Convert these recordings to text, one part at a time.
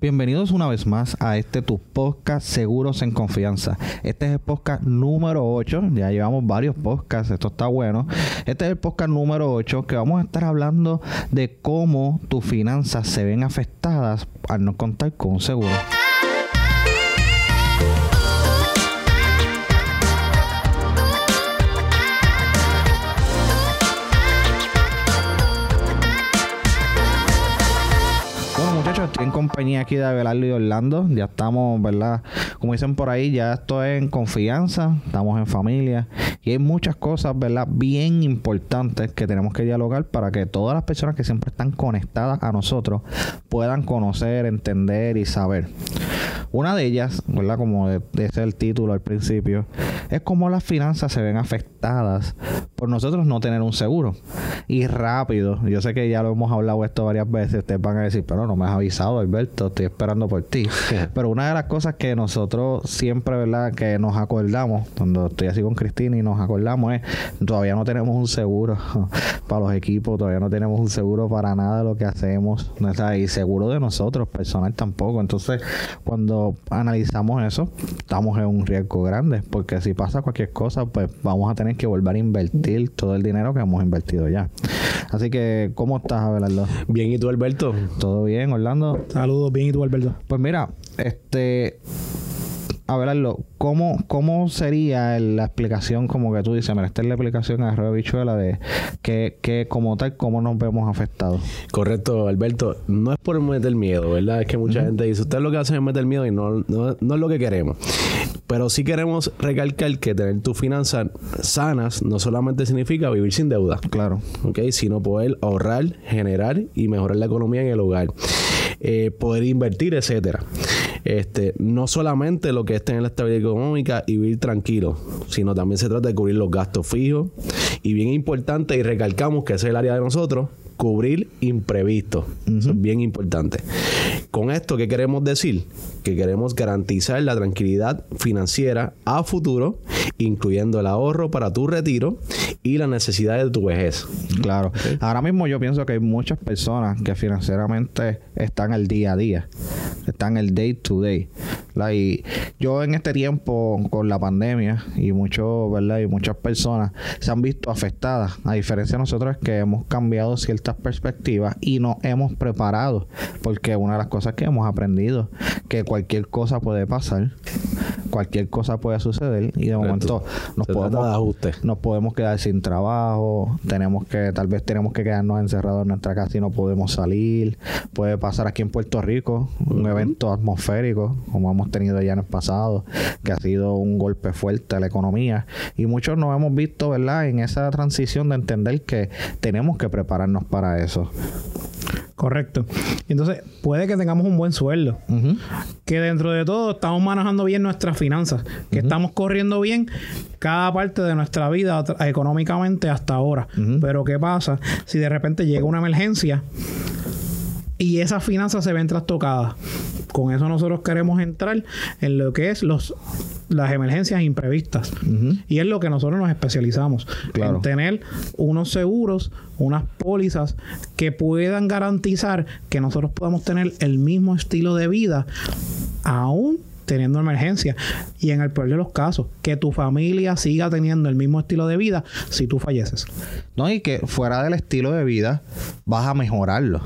Bienvenidos una vez más a este tu podcast Seguros en Confianza. Este es el podcast número 8. Ya llevamos varios podcasts, esto está bueno. Este es el podcast número 8 que vamos a estar hablando de cómo tus finanzas se ven afectadas al no contar con un seguro. Estoy en compañía aquí de Abelardo y Orlando. Ya estamos, ¿verdad? Como dicen por ahí, ya estoy en confianza, estamos en familia. Y hay muchas cosas, ¿verdad? Bien importantes que tenemos que dialogar para que todas las personas que siempre están conectadas a nosotros puedan conocer, entender y saber. Una de ellas, ¿verdad? Como ese el título al principio, es cómo las finanzas se ven afectadas por nosotros no tener un seguro. Y rápido, yo sé que ya lo hemos hablado esto varias veces, ustedes van a decir, pero no me has avisado, Alberto, estoy esperando por ti. pero una de las cosas que nosotros siempre, ¿verdad? Que nos acordamos, cuando estoy así con Cristina y nos acordamos es, todavía no tenemos un seguro para los equipos, todavía no tenemos un seguro para nada de lo que hacemos, ¿no? Y seguro de nosotros, personal tampoco. Entonces, cuando analizamos eso, estamos en un riesgo grande, porque si pasa cualquier cosa, pues vamos a tener que volver a invertir todo el dinero que hemos invertido ya. Así que, ¿cómo estás, Abelardo? Bien, ¿y tú, Alberto? ¿Todo bien, Orlando? Saludos, bien, ¿y tú, Alberto? Pues mira, este... Abelardo, ¿cómo, ¿cómo sería la explicación, como que tú dices, mira, esta es la explicación a Arroyo Bichuela de que, que como tal, cómo nos vemos afectados? Correcto, Alberto. No es por meter miedo, ¿verdad? Es que mucha gente dice, usted lo que hace es meter miedo y no, no, no es lo que queremos. Pero sí queremos recalcar que tener tus finanzas sanas no solamente significa vivir sin deuda, Claro. ¿ok? Sino poder ahorrar, generar y mejorar la economía en el hogar. Eh, poder invertir, etcétera. Este, no solamente lo que es tener la estabilidad económica y vivir tranquilo, sino también se trata de cubrir los gastos fijos. Y bien importante, y recalcamos que ese es el área de nosotros, cubrir imprevistos. Eso es bien importante. Con esto, ¿qué queremos decir? Que queremos garantizar la tranquilidad financiera a futuro, incluyendo el ahorro para tu retiro y las necesidades de tu vejez. Claro. Ahora mismo yo pienso que hay muchas personas que financieramente están al día a día, están el day to day. ¿verdad? Y yo en este tiempo con la pandemia y mucho, ¿verdad? Y muchas personas se han visto afectadas. A diferencia de nosotros es que hemos cambiado ciertas perspectivas y nos hemos preparado. Porque una de las cosas que hemos aprendido, que cualquier cosa puede pasar, cualquier cosa puede suceder y de momento nos podemos nos podemos quedar sin trabajo, tenemos que, tal vez tenemos que quedarnos encerrados en nuestra casa y no podemos salir. Puede pasar aquí en Puerto Rico un evento atmosférico, como hemos tenido ya en el pasado, que ha sido un golpe fuerte a la economía. Y muchos nos hemos visto, ¿verdad?, en esa transición de entender que tenemos que prepararnos para eso. Correcto. Entonces, puede que tengamos un buen sueldo, que dentro de todo estamos manejando bien nuestras finanzas, que estamos corriendo bien cada parte de nuestra vida económicamente hasta ahora. Pero ¿qué pasa si de repente llega una emergencia y esas finanzas se ven trastocadas? Con eso nosotros queremos entrar en lo que es los las emergencias imprevistas. Y es lo que nosotros nos especializamos. Claro. En tener unos seguros, unas pólizas que puedan garantizar que nosotros podamos tener el mismo estilo de vida aún teniendo emergencia. Y en el peor de los casos, que tu familia siga teniendo el mismo estilo de vida si tú falleces. No, y que fuera del estilo de vida, vas a mejorarlo.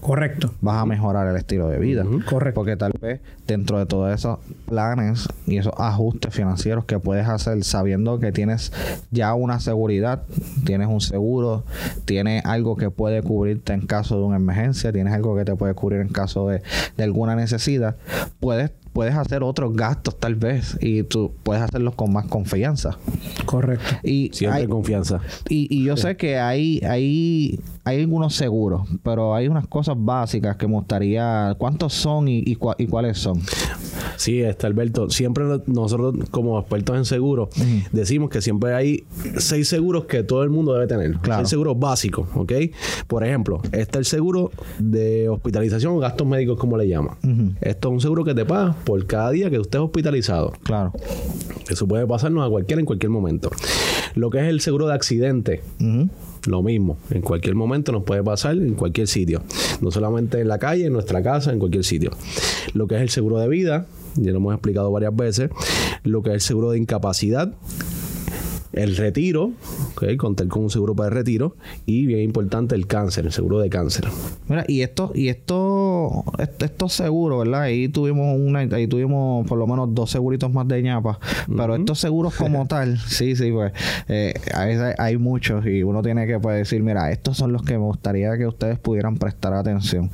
Correcto. vas a mejorar el estilo de vida. Correcto. Porque tal vez dentro de todos esos planes y esos ajustes financieros que puedes hacer sabiendo que tienes ya una seguridad, tienes un seguro, tienes algo que puede cubrirte en caso de una emergencia, tienes algo que te puede cubrir en caso de, de alguna necesidad, puedes puedes hacer otros gastos tal vez y tú puedes hacerlos con más confianza. Correcto. Y Siempre hay- confianza. y, y yo sé que hay, hay, hay algunos seguros, pero hay unas cosas básicas que me gustaría. ¿Cuántos son y, y, cua- y cuáles son? Sí, este Alberto, siempre no- nosotros como expertos en seguros decimos que siempre hay seis seguros que todo el mundo debe tener. Claro. Seis seguros básicos, ¿ok? Por ejemplo, está el seguro de hospitalización o gastos médicos, como le llaman. Esto es un seguro que te paga por cada día que tú estés hospitalizado. Claro. Eso puede pasarnos a cualquiera en cualquier momento. Lo que es el seguro de accidente. Lo mismo, en cualquier momento nos puede pasar en cualquier sitio, no solamente en la calle, en nuestra casa, en cualquier sitio. Lo que es el seguro de vida, ya lo hemos explicado varias veces, lo que es el seguro de incapacidad, el retiro, ¿ok? contar con un seguro para el retiro y bien importante el cáncer, el seguro de cáncer. Mira, y esto, y esto, est- estos seguros, ¿verdad? Ahí tuvimos una, ahí tuvimos por lo menos dos seguritos más de ñapa. Pero estos seguros como tal, sí, sí, pues, eh, hay muchos y uno tiene que pues, decir, mira, estos son los que me gustaría que ustedes pudieran prestar atención.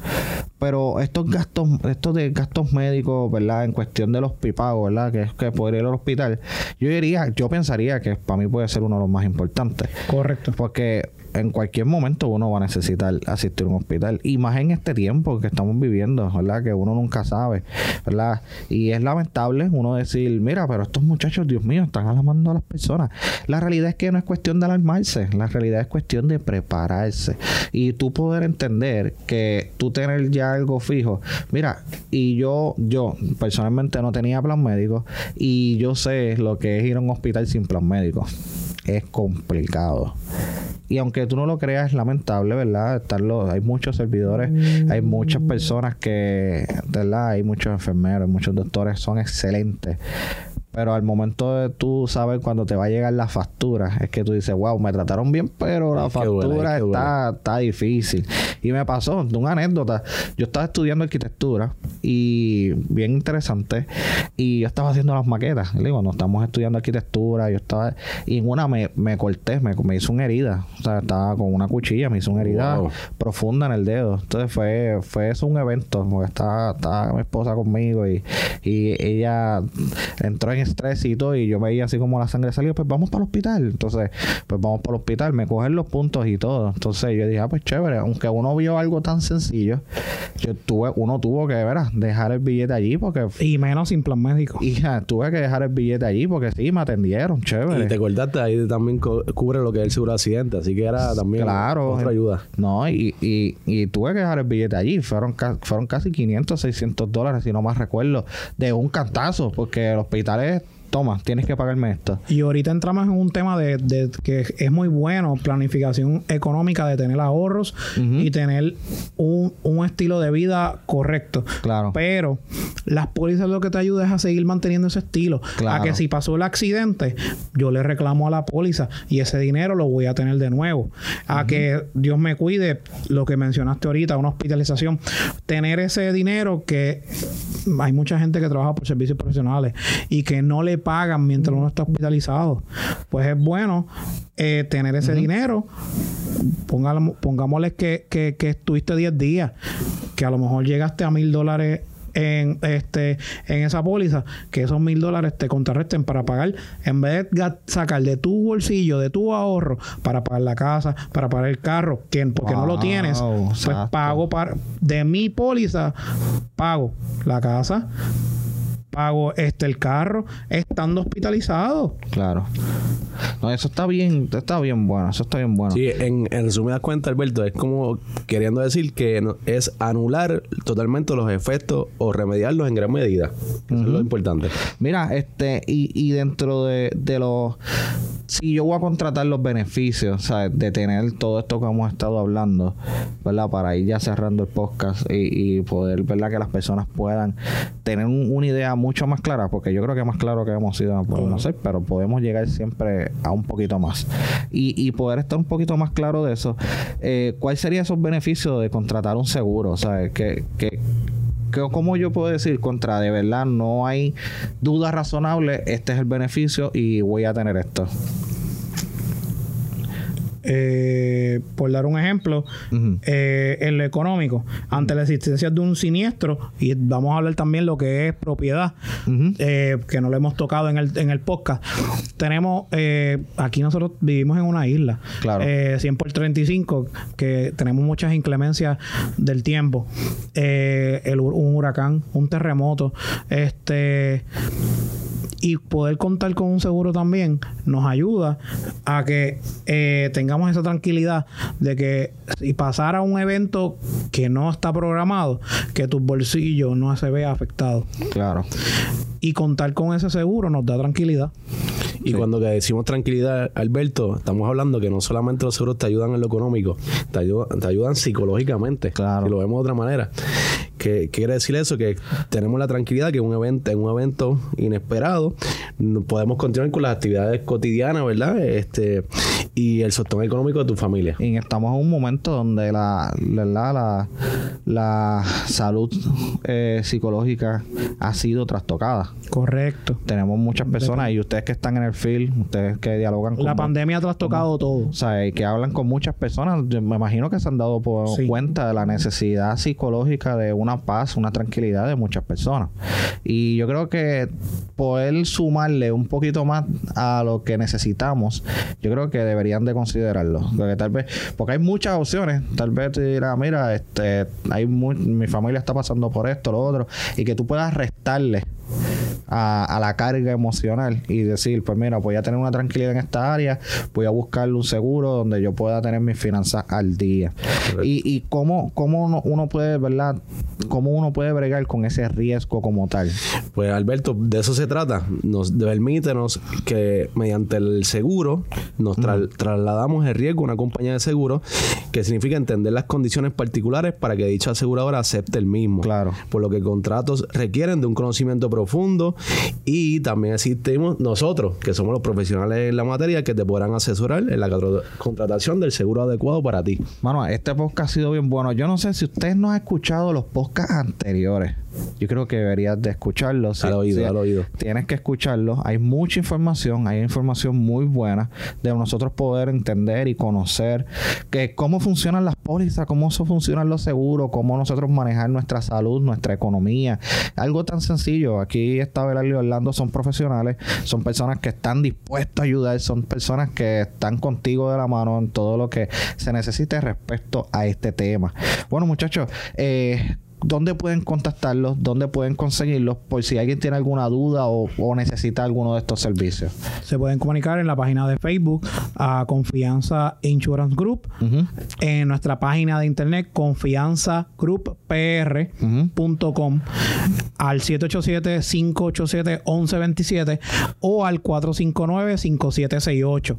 Pero estos gastos, estos de gastos médicos, ¿verdad? En cuestión de los pipagos, ¿verdad? Que es que poder ir al hospital, yo diría, yo pensaría que para mí puede ser uno de los más importantes. Correcto. Porque en cualquier momento uno va a necesitar asistir a un hospital. Y más en este tiempo que estamos viviendo, ¿verdad? Que uno nunca sabe, ¿verdad? Y es lamentable uno decir, mira, pero estos muchachos, Dios mío, están alarmando a las personas. La realidad es que no es cuestión de alarmarse, la realidad es cuestión de prepararse. Y tú poder entender que tú tener ya algo fijo. Mira, y yo, yo personalmente no tenía plan médico y yo sé lo que es ir a un hospital sin plan médico. Es complicado. Y aunque tú no lo creas, es lamentable, ¿verdad? Están los- hay muchos servidores, hay muchas personas que, ¿verdad? Hay muchos enfermeros, muchos doctores, son excelentes. Pero al momento de tú saber cuando te va a llegar la factura, es que tú dices, wow, me trataron bien, pero la factura está, está difícil. Y me pasó, de una anécdota. Yo estaba estudiando arquitectura y bien interesante. Y yo estaba haciendo las maquetas. Le digo, cuando estamos estudiando arquitectura, yo estaba. Y en una me, me corté, me, me hizo una herida. O sea, estaba con una cuchilla, me hizo una herida Wow. profunda en el dedo. Entonces fue, fue eso un evento, porque estaba, estaba mi esposa conmigo y, y ella entró en estrés y todo, y yo veía así como la sangre salía, pues vamos para el hospital. Entonces, pues vamos para el hospital, me cogen los puntos y todo. Entonces yo dije, ah, pues chévere, aunque uno vio algo tan sencillo, yo tuve, uno tuvo que, verás, dejar el billete allí porque Y menos sin plan médico. hija, tuve que dejar el billete allí porque sí, me atendieron, chévere. Y te acordaste, ahí también co- cubre lo que es el seguro de accidente, así que era también Claro. otra ayuda. No, y, y, y tuve que dejar el billete allí. Fueron, ca- fueron casi 500, 600 dólares, si no más recuerdo, de un cantazo, porque el hospital es, toma, tienes que pagarme esto. Y ahorita entramos en un tema de, de que es muy bueno planificación económica de tener ahorros y tener un, un estilo de vida correcto. Claro. Pero las pólizas lo que te ayuda es a seguir manteniendo ese estilo. Claro. A que si pasó el accidente, yo le reclamo a la póliza y ese dinero lo voy a tener de nuevo. A que Dios me cuide, lo que mencionaste ahorita, una hospitalización. Tener ese dinero que hay mucha gente que trabaja por servicios profesionales y que no le pagan mientras uno está hospitalizado. Pues es bueno eh, tener ese dinero. Póngalo- pongámosle que, que, que estuviste 10 días, que a lo mejor llegaste a mil dólares en este en esa póliza, que esos mil dólares te contrarresten para pagar, en vez de sacar de tu bolsillo, de tu ahorro, para pagar la casa, para pagar el carro, que porque no lo tienes, pues exacto. pago para, de mi póliza, pago la casa, pago este el carro, estando hospitalizado. Claro. No, eso está bien, está bien bueno, eso está bien bueno. Sí, en, en resumidas cuentas, Alberto, es como queriendo decir que no- es anular totalmente los efectos o remediarlos en gran medida. Eso es lo importante. Mira, este, y, y dentro de, de los. Si yo voy a contratar los beneficios, ¿sabes? De tener todo esto que hemos estado hablando, ¿verdad? Para ir ya cerrando el podcast y, y poder, ¿verdad? Que las personas puedan tener un- una idea mucho más clara, porque yo creo que más claro que hemos ido, no podemos ser, pero podemos llegar siempre a un poquito más. Y, y poder estar un poquito más claro de eso. Eh, ¿Cuál sería esos beneficios de contratar un seguro? ¿Sabes? Que, que, ¿Cómo yo puedo decir contra de verdad no hay duda razonable? Este es el beneficio y voy a tener esto. Eh, por dar un ejemplo, eh, en lo económico, ante la existencia de un siniestro, y vamos a hablar también lo que es propiedad, eh, que no lo hemos tocado en el, en el podcast. Tenemos, eh, aquí nosotros vivimos en una isla, Claro. eh, 100 por 35, que tenemos muchas inclemencias del tiempo. El un huracán, un terremoto, este y poder contar con un seguro también nos ayuda a que eh, tengamos esa tranquilidad de que si pasara un evento que no está programado, que tu bolsillo no se vea afectado. Claro. Y contar con ese seguro nos da tranquilidad. Y cuando decimos tranquilidad, Alberto, estamos hablando que no solamente los seguros te ayudan en lo económico, te ayudan, te ayudan psicológicamente. Claro. Si lo vemos de otra manera. ¿Qué quiere decir eso? Que tenemos la tranquilidad que un evento, en un evento inesperado podemos continuar con las actividades cotidianas, ¿verdad? Este y el sostén económico de tu familia. Y estamos en un momento donde la, ¿verdad? la, la salud eh, psicológica ha sido trastocada. Correcto. Tenemos muchas personas y ustedes que están en el field, ustedes que dialogan con La pandemia ha trastocado todo. o sea, y que hablan con muchas personas, yo me imagino que se han dado por Sí. cuenta de la necesidad psicológica de una paz, una tranquilidad de muchas personas. Y yo creo que poder sumarle un poquito más a lo que necesitamos, yo creo que deberían de considerarlo. Porque tal vez, porque hay muchas opciones, tal vez te dirá, mira, este, hay mi familia está pasando por esto, lo otro, y que tú puedas restarle a, a la carga emocional y decir, pues mira, voy a tener una tranquilidad en esta área, voy a buscarle un seguro donde yo pueda tener mis finanzas al día. Y, y cómo, cómo uno, uno puede, ¿verdad? Cómo uno puede bregar con ese riesgo como tal. Pues Alberto, de eso se trata. Nos permítenos que mediante el seguro nos tra- trasladamos el riesgo a una compañía de seguro, que significa entender las condiciones particulares para que dicha aseguradora acepte el mismo. Claro. Por lo que contratos requieren de un conocimiento profundo y también existimos nosotros, que somos los profesionales en la materia, que te podrán asesorar en la contratación del seguro adecuado para ti. Mano, este podcast ha sido bien bueno. Yo no sé si usted no ha escuchado los podcasts anteriores. Yo creo que deberías de escucharlos. Al oído, al oído. Tienes que escucharlos. Hay mucha información, hay información muy buena de nosotros poder entender y conocer que cómo funcionan las pólizas, cómo funcionan los seguros, cómo nosotros manejar nuestra salud, nuestra economía. Algo tan sencillo. Aquí está Belardo y Orlando, son profesionales, son personas que están dispuestos a ayudar, son personas que están contigo de la mano en todo lo que se necesite respecto a este tema. Bueno, muchachos, eh, ¿Dónde pueden contactarlos? ¿Dónde pueden conseguirlos? Por si alguien tiene alguna duda o, o necesita alguno de estos servicios. Se pueden comunicar en la página de Facebook a Confianza Insurance Group, en nuestra página de internet confianzagrouppr.com al 787-587-1127 o al 459-5768.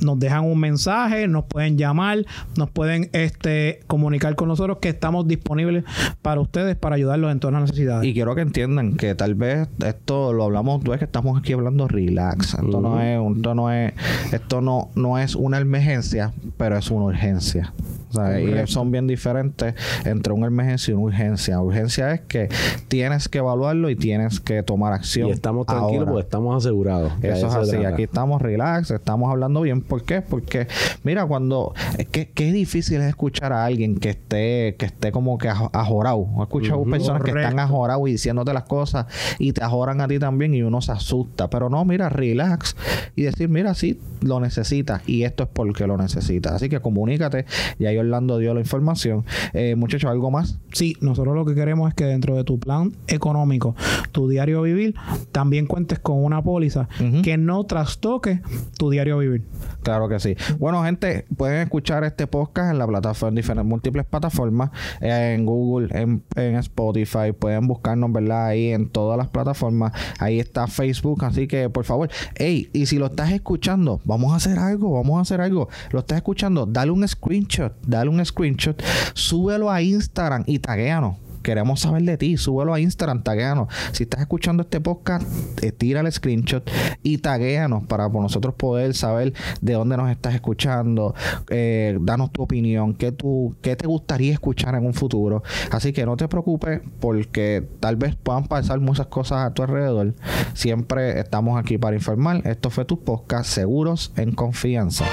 Nos dejan un mensaje, nos pueden llamar, nos pueden este, comunicar con nosotros que estamos disponibles para ustedes para ayudarlos en todas las necesidades. Y quiero que entiendan que tal vez esto lo hablamos, tú es que estamos aquí hablando relax. Esto no es, esto no es, esto no, no es una emergencia, pero es una urgencia. O sea, y son bien diferentes entre una emergencia y una urgencia. Urgencia es que tienes que evaluarlo y tienes que tomar acción. Y estamos tranquilos ahora. porque estamos asegurados. Eso es así, aquí estamos relax, estamos hablando bien. ¿Por qué? Porque, mira, cuando. Es que qué difícil es escuchar a alguien que esté, que esté como que ajo- ajorado. He escuchado Ujú. personas que están ajorados y diciéndote las cosas y te ajoran a ti también y uno se asusta. Pero no, mira, relax y decir, mira, sí, lo necesitas y esto es porque lo necesitas. Así que comunícate. Y ahí Orlando dio la información. Eh, muchachos, ¿algo más? Sí, nosotros lo que queremos es que dentro de tu plan económico, tu diario vivir, también cuentes con una póliza que no trastoque tu diario vivir. Claro que sí. Bueno, gente, pueden escuchar este podcast en la plataforma, en diferentes múltiples plataformas, eh, en Google, en, en Spotify, pueden buscarnos, ¿verdad? Ahí en todas las plataformas. Ahí está Facebook, así que por favor, hey, y si lo estás escuchando, vamos a hacer algo, vamos a hacer algo. Lo estás escuchando, dale un screenshot, dale un screenshot, súbelo a Instagram y taguéanos. Queremos saber de ti, súbelo a Instagram, taguéanos. Si estás escuchando este podcast, eh, tira el screenshot y taguéanos para nosotros poder saber de dónde nos estás escuchando. Eh, danos tu opinión, qué, tú, qué te gustaría escuchar en un futuro. Así que no te preocupes porque tal vez puedan pasar muchas cosas a tu alrededor. Siempre estamos aquí para informar. Esto fue tu podcast Seguros en Confianza.